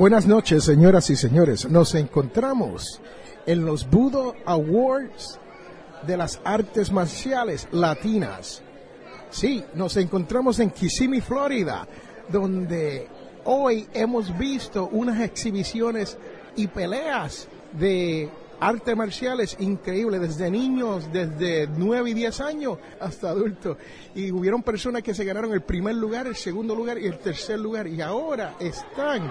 Buenas noches, señoras y señores. Nos encontramos en los Budo Awards de las artes marciales latinas. Sí, nos encontramos en Kissimmee, Florida, donde hoy hemos visto unas exhibiciones y peleas de artes marciales increíbles, desde niños, desde 9 y 10 años hasta adultos. Y hubieron personas que se ganaron el primer lugar, el segundo lugar y el tercer lugar. Y ahora están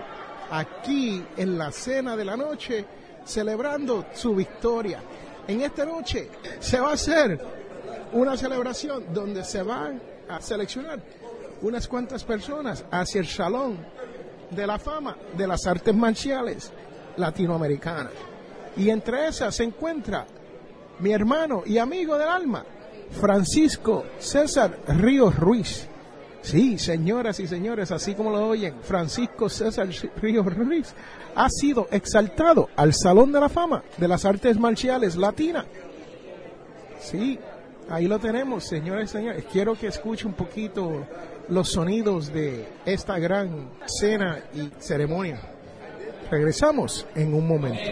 aquí en la cena de la noche celebrando su victoria. En esta noche se va a hacer una celebración donde se van a seleccionar unas cuantas personas hacia el salón de la fama de las artes marciales latinoamericanas. Y entre esas se encuentra mi hermano y amigo del alma, Francisco César Ríos Ruiz. Sí, señoras y señores, así como lo oyen, Francisco César Ríos Ruiz ha sido exaltado al Salón de la Fama de las Artes Marciales Latinas. Sí, ahí lo tenemos, señores y señores. Quiero que escuche un poquito los sonidos de esta gran cena y ceremonia. Regresamos en un momento.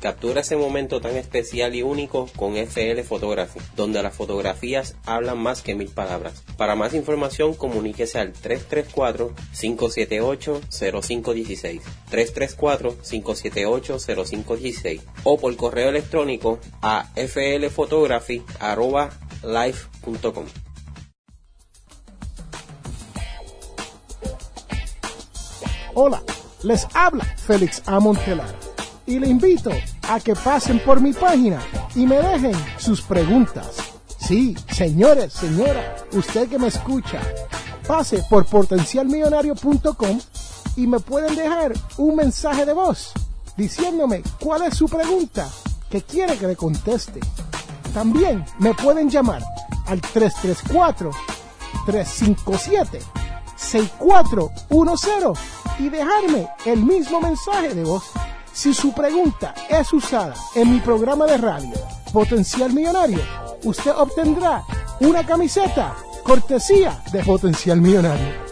Captura ese momento tan especial y único con FL Photography, donde las fotografías hablan más que mil palabras. Para más información, comuníquese al 334-578-0516, 334-578-0516 o por correo electrónico a flphotography.live.com. Hola, les habla Félix A. Y le invito a que pasen por mi página y me dejen sus preguntas. Sí, señores, señora, usted que me escucha, pase por potencialmillonario.com y me pueden dejar un mensaje de voz diciéndome cuál es su pregunta que quiere que le conteste. También me pueden llamar al 334 357 6410 y dejarme el mismo mensaje de voz si su pregunta es usada en mi programa de radio Potencial Millonario, usted obtendrá una camiseta cortesía de Potencial Millonario.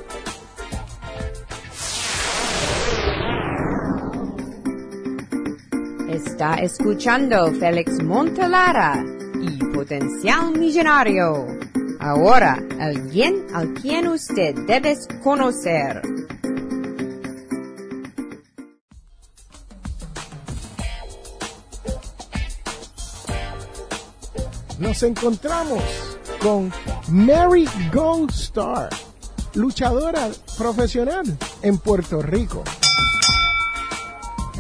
Está escuchando Félix Montelara y Potencial Millonario. Ahora, alguien al quien usted debe conocer. Nos encontramos con Mary Gold Star, luchadora profesional en Puerto Rico.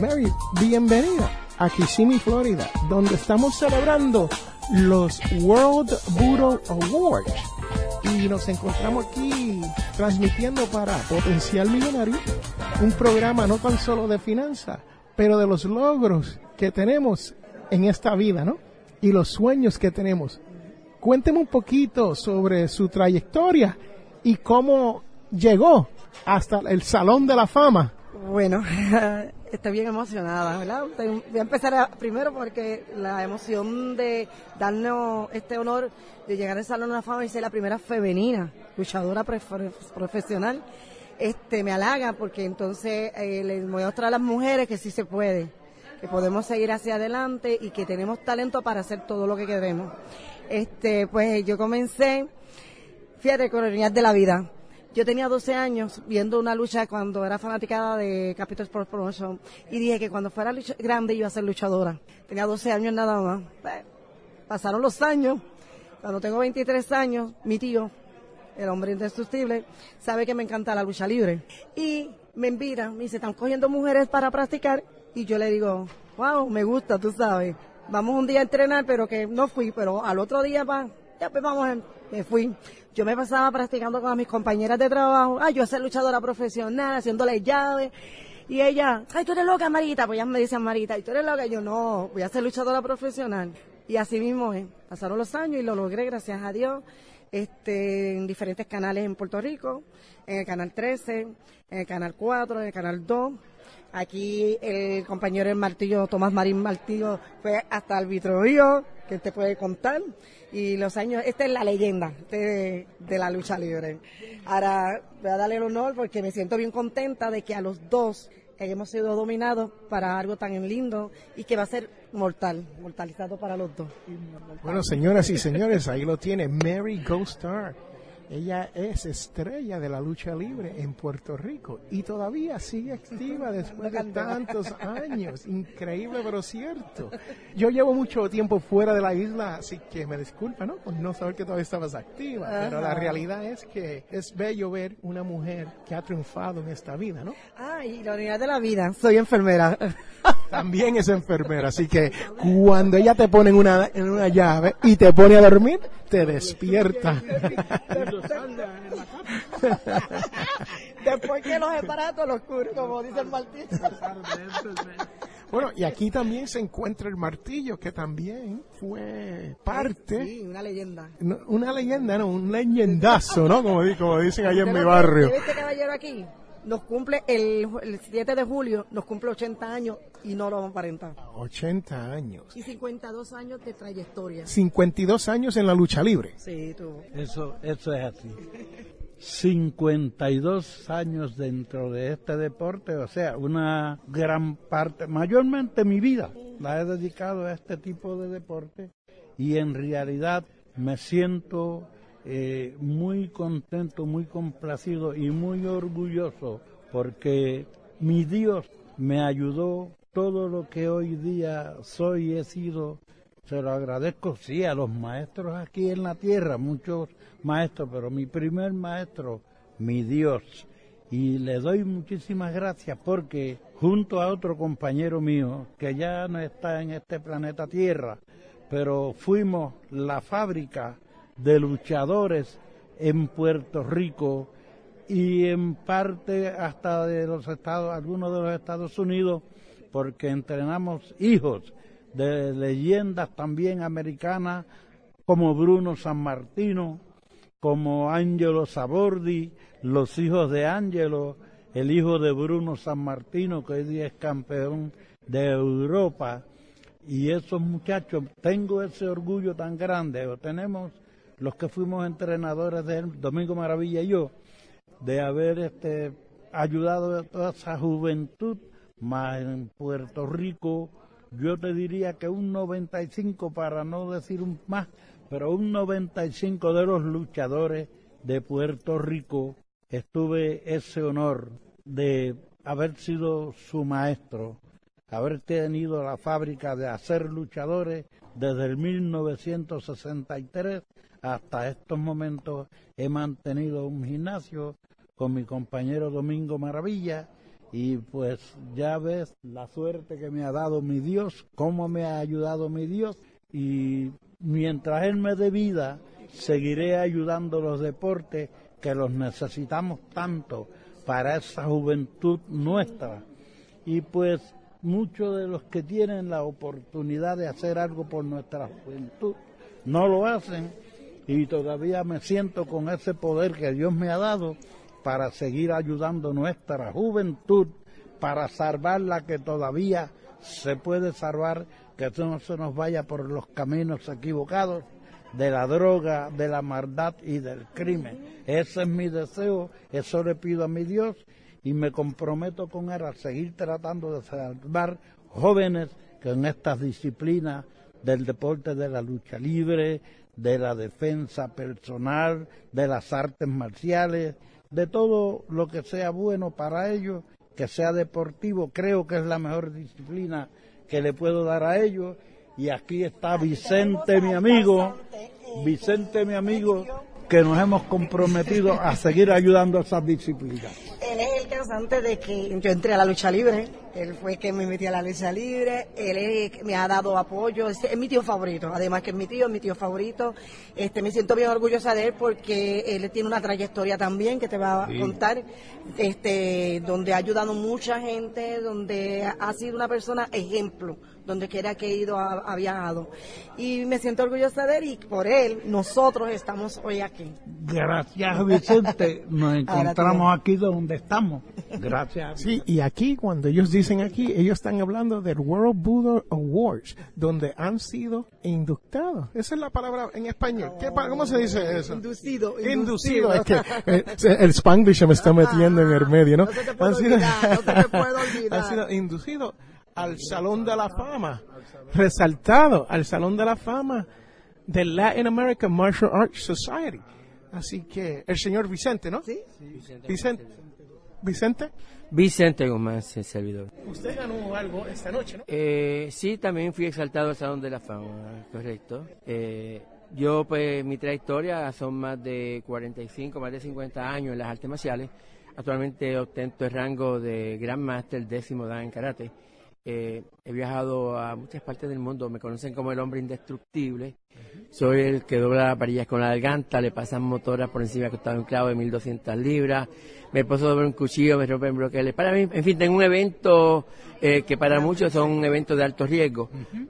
Mary, bienvenida a Kissimmee, Florida, donde estamos celebrando los World Budo Awards. Y nos encontramos aquí transmitiendo para Potencial Millonario, un programa no tan solo de finanzas, pero de los logros que tenemos en esta vida, ¿no? Y los sueños que tenemos. Cuénteme un poquito sobre su trayectoria y cómo llegó hasta el Salón de la Fama. Bueno, estoy bien emocionada, ¿verdad? Voy a empezar primero porque la emoción de darnos este honor de llegar al Salón de la Fama y ser la primera femenina luchadora profesional, este me halaga porque entonces eh, les muestra a las mujeres que sí se puede, que podemos seguir hacia adelante y que tenemos talento para hacer todo lo que queremos. Este, pues yo comencé, fíjate, con de la vida yo tenía 12 años viendo una lucha cuando era fanática de Capital Sports Promotion y dije que cuando fuera grande iba a ser luchadora. Tenía 12 años nada más. pasaron los años. Cuando tengo 23 años, mi tío, el hombre indestructible, sabe que me encanta la lucha libre. Y me invita, me dice, están cogiendo mujeres para practicar. Y yo le digo, wow, me gusta, tú sabes. Vamos un día a entrenar, pero que no fui, pero al otro día va, ya pues vamos, me fui. Yo me pasaba practicando con mis compañeras de trabajo. Ay, yo a ser luchadora profesional, haciéndole llaves. Y ella, ay, tú eres loca, Marita. Pues ya me dicen, Marita, ¿y tú eres loca? Yo, no, voy a ser luchadora profesional. Y así mismo es. Pasaron los años y lo logré, gracias a Dios, este, en diferentes canales en Puerto Rico, en el canal 13, en el canal 4, en el canal 2. Aquí el compañero del martillo, Tomás Marín Martillo, fue hasta el Vitrovio, que te puede contar y los años, esta es la leyenda de, la lucha libre. Ahora voy a darle el honor porque me siento bien contenta de que a los dos hemos sido dominados para algo tan lindo y que va a ser mortal, mortalizado para los dos. Bueno, señoras y señores, ahí lo tiene Mary Ghost Star ella es estrella de la lucha libre en Puerto Rico y todavía sigue activa después de tantos años. Increíble, pero cierto. Yo llevo mucho tiempo fuera de la isla, así que me disculpa, ¿no? Por no saber que todavía estabas activa. Pero la realidad es que es bello ver una mujer que ha triunfado en esta vida, ¿no? Ah, y la unidad de la vida. Soy enfermera. También es enfermera, así que cuando ella te pone en una, en una llave y te pone a dormir, te despierta. Después que los aparatos los curo, como dice el martillo. Bueno, y aquí también se encuentra el martillo, que también fue parte. Sí, una leyenda. una leyenda, no, un leyendazo, ¿no? Como, como dicen allá en mi barrio. este caballero aquí? Nos cumple el, el 7 de julio, nos cumple 80 años y no lo vamos a aparentar. 80 años. Y 52 años de trayectoria. 52 años en la lucha libre. Sí, tú. Eso, eso es así. 52 años dentro de este deporte, o sea, una gran parte, mayormente mi vida, la he dedicado a este tipo de deporte y en realidad me siento eh, muy contento, muy complacido y muy orgulloso porque mi Dios me ayudó todo lo que hoy día soy y he sido. Se lo agradezco, sí, a los maestros aquí en la tierra, muchos maestros, pero mi primer maestro, mi Dios. Y le doy muchísimas gracias porque junto a otro compañero mío, que ya no está en este planeta Tierra, pero fuimos la fábrica de luchadores en Puerto Rico y en parte hasta de los estados, algunos de los Estados Unidos, porque entrenamos hijos de leyendas también americanas como Bruno San Martino, como Angelo Sabordi, los hijos de Angelo, el hijo de Bruno San Martino, que hoy día es campeón de Europa. Y esos muchachos, tengo ese orgullo tan grande, tenemos los que fuimos entrenadores de Domingo Maravilla y yo, de haber este, ayudado a toda esa juventud, más en Puerto Rico, yo te diría que un 95 para no decir un más, pero un 95 de los luchadores de Puerto Rico estuve ese honor de haber sido su maestro, haber tenido la fábrica de hacer luchadores desde el 1963 hasta estos momentos he mantenido un gimnasio con mi compañero Domingo Maravilla y pues ya ves la suerte que me ha dado mi Dios, cómo me ha ayudado mi Dios y mientras Él me dé vida seguiré ayudando los deportes que los necesitamos tanto para esa juventud nuestra. Y pues muchos de los que tienen la oportunidad de hacer algo por nuestra juventud no lo hacen y todavía me siento con ese poder que Dios me ha dado para seguir ayudando nuestra juventud, para salvar la que todavía se puede salvar, que no se nos vaya por los caminos equivocados de la droga, de la maldad y del crimen. Ese es mi deseo, eso le pido a mi Dios y me comprometo con él a seguir tratando de salvar jóvenes que en estas disciplinas del deporte de la lucha libre, de la defensa personal, de las artes marciales, de todo lo que sea bueno para ellos, que sea deportivo, creo que es la mejor disciplina que le puedo dar a ellos. Y aquí está Vicente, mi amigo, Vicente, mi amigo, que nos hemos comprometido a seguir ayudando a esas disciplinas. Él es el causante de que yo entré a la lucha libre, él fue que me metí a la lucha libre, él es, me ha dado apoyo, es, es, mi tío favorito, además que es mi tío, es mi tío favorito. Este, me siento bien orgullosa de él porque él tiene una trayectoria también que te va a contar, este, donde ha ayudado mucha gente, donde ha sido una persona ejemplo donde quiera que he ido ha, ha, viajado. Y me siento orgullosa de él y por él nosotros estamos hoy aquí. Gracias Vicente, nos encontramos aquí donde estamos. Gracias. Sí, y aquí cuando ellos dicen aquí, ellos están hablando del World Buddha Awards, donde han sido inductados. Esa es la palabra en español. ¿Qué, ¿Cómo se dice eso? Inducido. Inducido. Es que eh, el Spanglish me está metiendo en el medio, ¿no? No se te puede olvidar, no se te puede olvidar. Han sido inducidos al Salón de la Fama, resaltado al Salón de la Fama del Latin American Martial Arts Society. Así que el señor Vicente, ¿no? Sí. Vicente. Vicente. Vicente. Vicente Gómez, el servidor. Usted ganó algo esta noche, ¿no? Eh, sí, también fui exaltado al Salón de la Fama, correcto. Eh, yo, pues, mi trayectoria son más de 45, más de 50 años en las artes marciales. Actualmente ostento el rango de Gran Master décimo dan en karate. Eh, he viajado a muchas partes del mundo, me conocen como el hombre indestructible. Soy el que dobla las varillas con la garganta, le pasan motoras por encima que estaba un clavo de 1200 libras, me puedo doblar un cuchillo, me rompen broqueles. Para mí, en fin, tengo un evento eh, que para muchos son un evento de alto riesgo,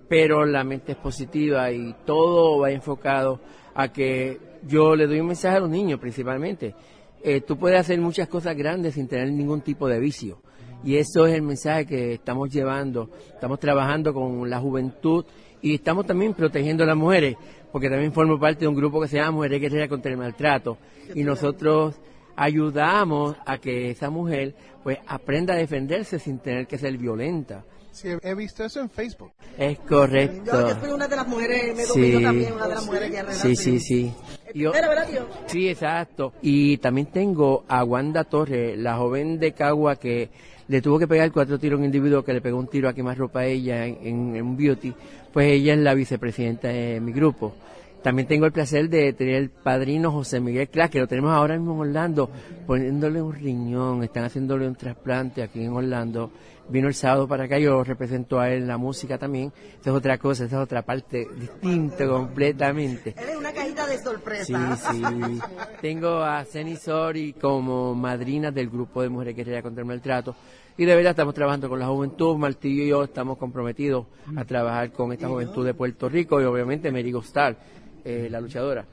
pero la mente es positiva y todo va enfocado a que yo le doy un mensaje a los niños principalmente. Eh, tú puedes hacer muchas cosas grandes sin tener ningún tipo de vicio. Y eso es el mensaje que estamos llevando. Estamos trabajando con la juventud y estamos también protegiendo a las mujeres, porque también formo parte de un grupo que se llama Mujeres Guerreras contra el Maltrato. Y nosotros ayudamos a que esa mujer pues aprenda a defenderse sin tener que ser violenta. Sí, he visto eso en Facebook. Es correcto. Yo, yo fui una de las mujeres, me Sí. también, una de las mujeres guerreras. Sí, sí, sí. Yo- Pero, ¿verdad, tío? Sí, exacto. Y también tengo a Wanda Torres, la joven de Cagua que le tuvo que pegar cuatro tiros a un individuo que le pegó un tiro a quemar ropa a ella en, en- en un beauty. Pues ella es la vicepresidenta de mi grupo. También tengo el placer de tener el padrino José Miguel Clark, que lo tenemos ahora mismo en Orlando, poniéndole un riñón, están haciéndole un trasplante aquí en Orlando. Vino el sábado para acá, yo represento a él en la música también. Esa es otra cosa, esa es otra parte distinta completamente. Él es una cajita de Sí, sorpresa. sí. Tengo a Ceni Sori como madrina del grupo de mujeres guerreras contra el maltrato. Y de verdad estamos trabajando con la juventud. Martillo y yo estamos comprometidos a trabajar con esta juventud de Puerto Rico y obviamente Merigo Star, eh, la luchadora.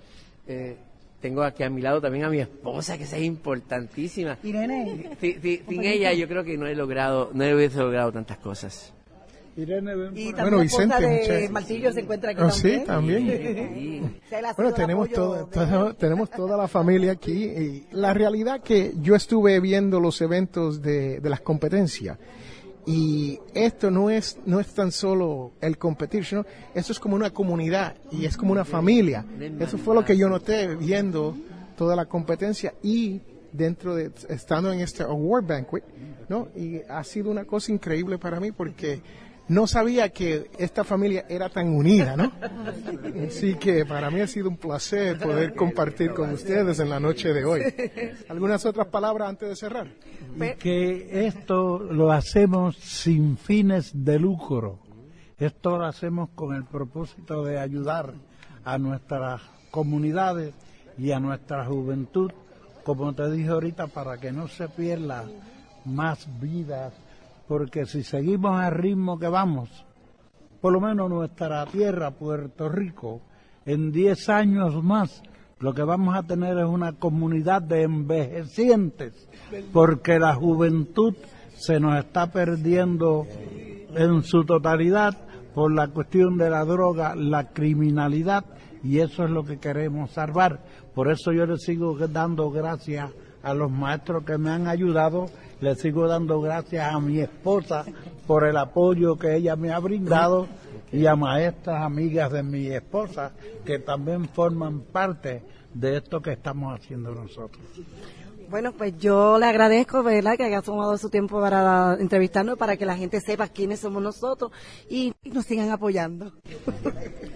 Eh, tengo aquí a mi lado también a mi esposa, que esa es importantísima. Irene. Sin ella yo creo que no he logrado, no hubiese logrado tantas cosas. Irene, ven Y Bueno, Vicente, de muchas- Martillo se encuentra aquí Oh, también. sí, también. Sí. Bueno, tenemos, apoyo todo, de- todo- tenemos toda la familia aquí. Y la realidad que yo estuve viendo los eventos de, de las competencias Y esto no es, no es tan solo el competir, sino esto es como una comunidad y es como una familia. Eso fue lo que yo noté viendo toda la competencia y dentro de, estando en este award banquet, ¿no? Y ha sido una cosa increíble para mí porque no sabía que esta familia era tan unida, ¿no? Así que para mí ha sido un placer poder compartir con ustedes en la noche de hoy. ¿Algunas otras palabras antes de cerrar? Que esto lo hacemos sin fines de lucro. Esto lo hacemos con el propósito de ayudar a nuestras comunidades y a nuestra juventud, como te dije ahorita, para que no se pierda más vidas porque si seguimos al ritmo que vamos, por lo menos nuestra tierra, Puerto Rico, en 10 años más, lo que vamos a tener es una comunidad de envejecientes, porque la juventud se nos está perdiendo en su totalidad por la cuestión de la droga, la criminalidad, y eso es lo que queremos salvar. Por eso yo le sigo dando gracias a los maestros que me han ayudado le sigo dando gracias a mi esposa por el apoyo que ella me ha brindado y a maestras amigas de mi esposa que también forman parte de esto que estamos haciendo nosotros. Bueno, pues yo le agradezco, ¿verdad?, que haya tomado su tiempo para entrevistarnos, para que la gente sepa quiénes somos nosotros y, nos sigan apoyando.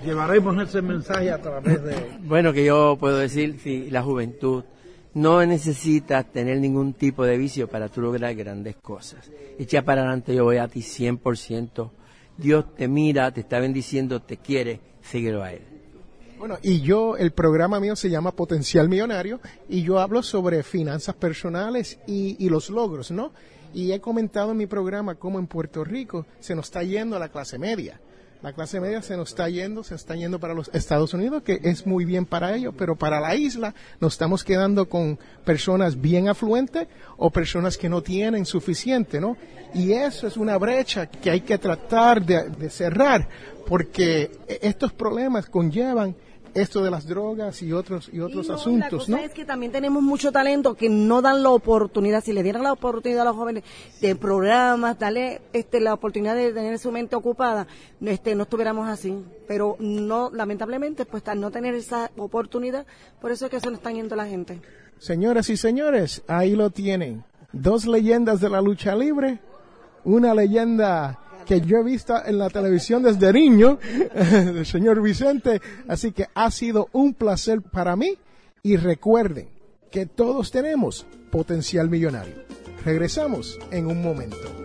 Llevaremos ese mensaje a través de... Bueno, que yo puedo decir, si la juventud no necesitas tener ningún tipo de vicio para tú lograr grandes cosas. Echa para adelante, yo voy a ti 100%. Dios te mira, te está bendiciendo, te quiere, síguelo a Él. Bueno, y yo, el programa mío se llama Potencial Millonario y yo hablo sobre finanzas personales y, y los logros, ¿no? Y he comentado en mi programa cómo en Puerto Rico se nos está yendo a la clase media la clase media se nos está yendo, se está yendo para los Estados Unidos, que es muy bien para ellos, pero para la isla nos estamos quedando con personas bien afluentes o personas que no tienen suficiente, ¿no? Y eso es una brecha que hay que tratar de, cerrar, porque estos problemas conllevan esto de las drogas y otros y otros asuntos, la cosa es que también tenemos mucho talento que no dan la oportunidad, si le dieran la oportunidad a los jóvenes de programas, darle este la oportunidad de tener su mente ocupada, este no estuviéramos así, pero no lamentablemente pues al no tener esa oportunidad, por eso es que se nos están yendo la gente. Señoras y señores, ahí lo tienen. Dos leyendas de la lucha libre, una leyenda que yo he visto en la televisión desde niño, el señor Vicente. Así que ha sido un placer para mí y recuerden que todos tenemos potencial millonario. Regresamos en un momento.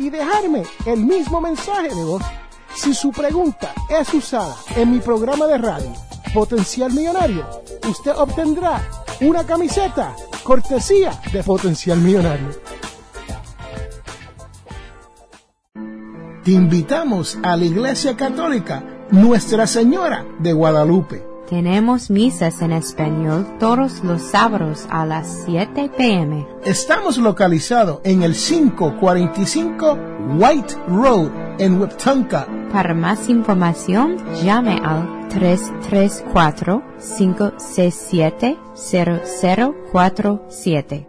y dejarme el mismo mensaje de voz. Si su pregunta es usada en mi programa de radio Potencial Millonario, usted obtendrá una camiseta cortesía de Potencial Millonario. Te invitamos a la Iglesia Católica Nuestra Señora de Guadalupe tenemos misas en español todos los sábados a las 7 pm. Estamos localizados en el 545 White Road en Wiptonka. Para más información, llame al 334-567-0047.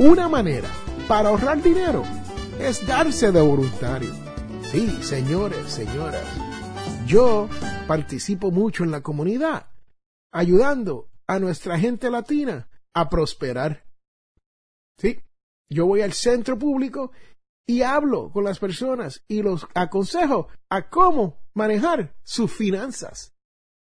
Una manera para ahorrar dinero es darse de voluntario. Sí, señores, señoras, yo participo mucho en la comunidad, ayudando a nuestra gente latina a prosperar. Sí, yo voy al centro público y hablo con las personas y los aconsejo a cómo manejar sus finanzas.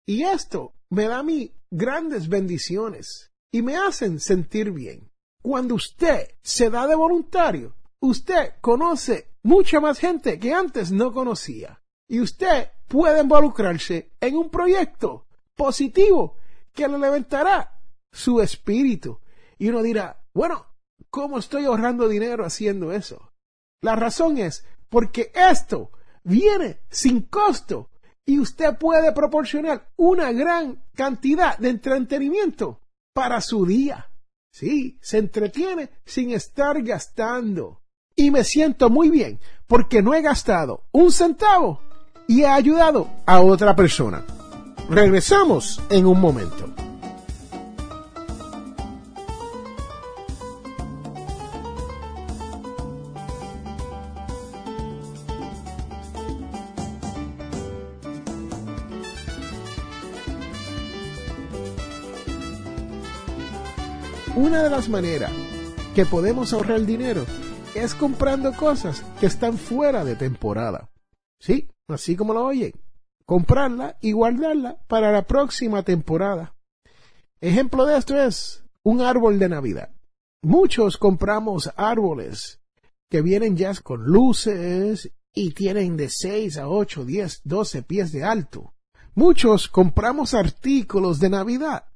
Y esto me da a mí grandes bendiciones y me hacen sentir bien. Cuando usted se da de voluntario, usted conoce mucha más gente que antes no conocía. Y usted puede involucrarse en un proyecto positivo que le levantará su espíritu. Y uno dirá, bueno, ¿cómo estoy ahorrando dinero haciendo eso? La razón es porque esto viene sin costo y usted puede proporcionar una gran cantidad de entretenimiento para su día. Sí, se entretiene sin estar gastando. Y me siento muy bien porque no he gastado un centavo y he ayudado a otra persona. Regresamos en un momento. Una de las maneras que podemos ahorrar dinero es comprando cosas que están fuera de temporada. Sí, así como lo oyen. Comprarla y guardarla para la próxima temporada. Ejemplo de esto es un árbol de Navidad. Muchos compramos árboles que vienen ya con luces y tienen de 6 a 8, 10, 12 pies de alto. Muchos compramos artículos de Navidad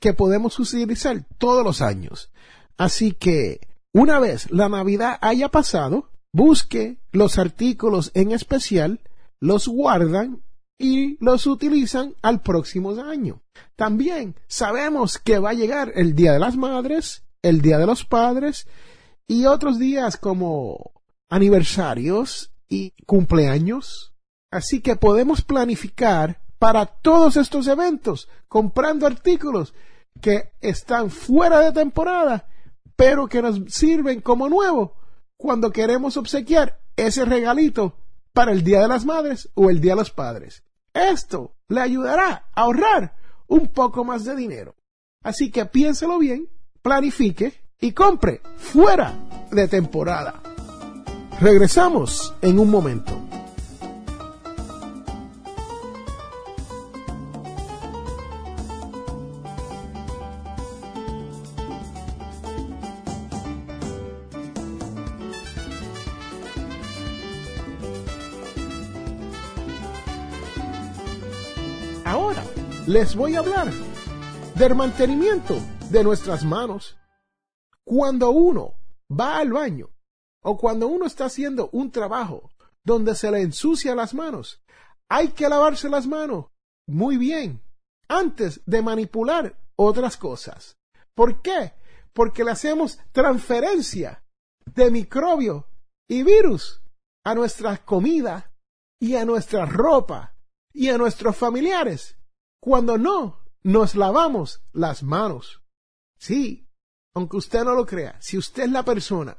que podemos utilizar todos los años. Así que, una vez la Navidad haya pasado, busque los artículos en especial, los guardan y los utilizan al próximo año. También sabemos que va a llegar el Día de las Madres, el Día de los Padres y otros días como aniversarios y cumpleaños. Así que podemos planificar para todos estos eventos comprando artículos que están fuera de temporada, pero que nos sirven como nuevo cuando queremos obsequiar ese regalito para el Día de las Madres o el Día de los Padres. Esto le ayudará a ahorrar un poco más de dinero. Así que piénselo bien, planifique y compre fuera de temporada. Regresamos en un momento. Les voy a hablar del mantenimiento de nuestras manos. Cuando uno va al baño o cuando uno está haciendo un trabajo donde se le ensucia las manos, hay que lavarse las manos muy bien antes de manipular otras cosas. ¿Por qué? Porque le hacemos transferencia de microbio y virus a nuestra comida y a nuestra ropa y a nuestros familiares cuando no nos lavamos las manos. Sí, aunque usted no lo crea, si usted es la persona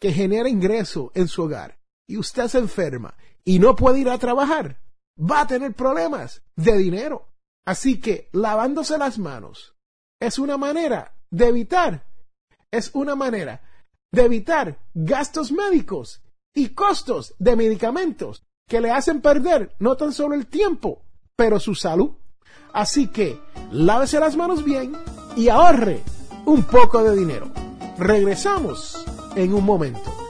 que genera ingreso en su hogar y usted se enferma y no puede ir a trabajar, va a tener problemas de dinero. Así que lavándose las manos es una manera de evitar, es una manera de evitar gastos médicos y costos de medicamentos que le hacen perder no tan solo el tiempo, pero su salud. Así que lávese las manos bien y ahorre un poco de dinero. Regresamos en un momento.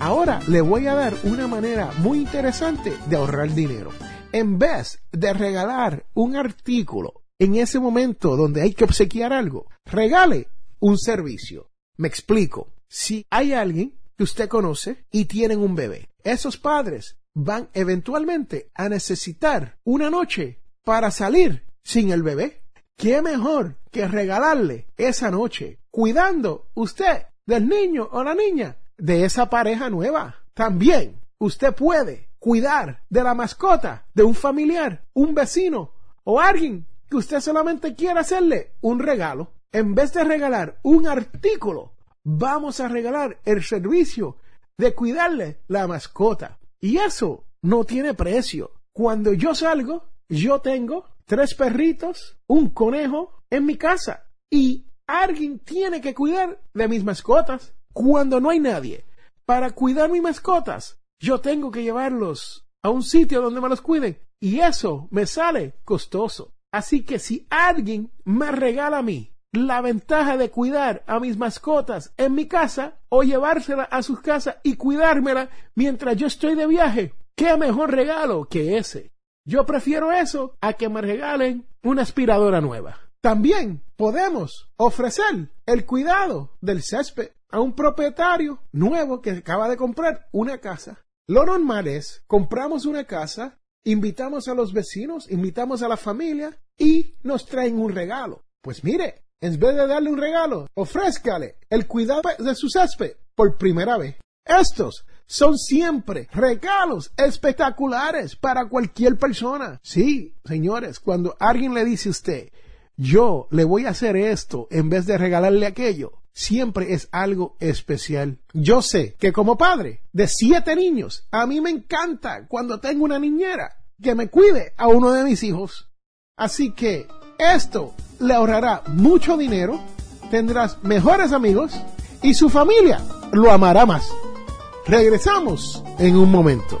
Ahora le voy a dar una manera muy interesante de ahorrar dinero. En vez de regalar un artículo en ese momento donde hay que obsequiar algo, regale un servicio. Me explico. Si hay alguien que usted conoce y tienen un bebé, esos padres van eventualmente a necesitar una noche para salir sin el bebé. ¿Qué mejor que regalarle esa noche cuidando usted del niño o la niña de esa pareja nueva? También usted puede cuidar de la mascota de un familiar, un vecino o alguien que usted solamente quiera hacerle un regalo. En vez de regalar un artículo, vamos a regalar el servicio de cuidarle la mascota. Y eso no tiene precio. Cuando yo salgo, yo tengo tres perritos, un conejo en mi casa y alguien tiene que cuidar de mis mascotas. Cuando no hay nadie para cuidar mis mascotas, yo tengo que llevarlos a un sitio donde me los cuiden y eso me sale costoso. Así que si alguien me regala a mí la ventaja de cuidar a mis mascotas en mi casa o llevársela a sus casas y cuidármela mientras yo estoy de viaje, ¿qué mejor regalo que ese? Yo prefiero eso a que me regalen una aspiradora nueva. También podemos ofrecer el cuidado del césped a un propietario nuevo que acaba de comprar una casa. Lo normal es, compramos una casa, invitamos a los vecinos, invitamos a la familia y nos traen un regalo. Pues mire, en vez de darle un regalo, ofrézcale el cuidado de su césped por primera vez. Estos son siempre regalos espectaculares para cualquier persona. Sí, señores, cuando alguien le dice a usted, yo le voy a hacer esto en vez de regalarle aquello, siempre es algo especial. Yo sé que como padre de siete niños, a mí me encanta cuando tengo una niñera que me cuide a uno de mis hijos. Así que esto le ahorrará mucho dinero, tendrás mejores amigos y su familia lo amará más. Regresamos en un momento.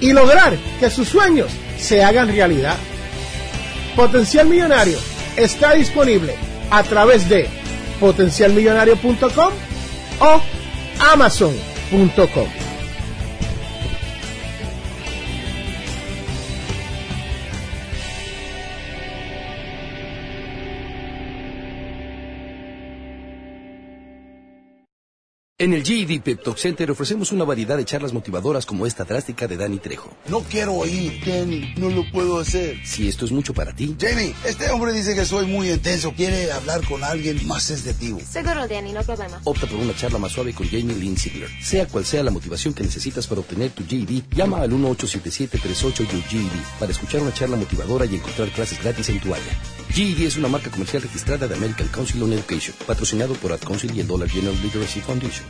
y lograr que sus sueños se hagan realidad. Potencial Millonario está disponible a través de potencialmillonario.com o amazon.com. En el GED Pep Talk Center ofrecemos una variedad de charlas motivadoras como esta drástica de Danny Trejo. No quiero oír, Danny, no lo puedo hacer. Si esto es mucho para ti. Jamie, este hombre dice que soy muy intenso, quiere hablar con alguien más sensitivo. Seguro, Danny, no problema. Opta por una charla más suave con Jamie Lynn Sigler. Sea cual sea la motivación que necesitas para obtener tu GED, llama al 1877-38-GED para escuchar una charla motivadora y encontrar clases gratis en tu área. GED es una marca comercial registrada de American Council on Education, patrocinado por Ad Council y el Dollar General Literacy Foundation.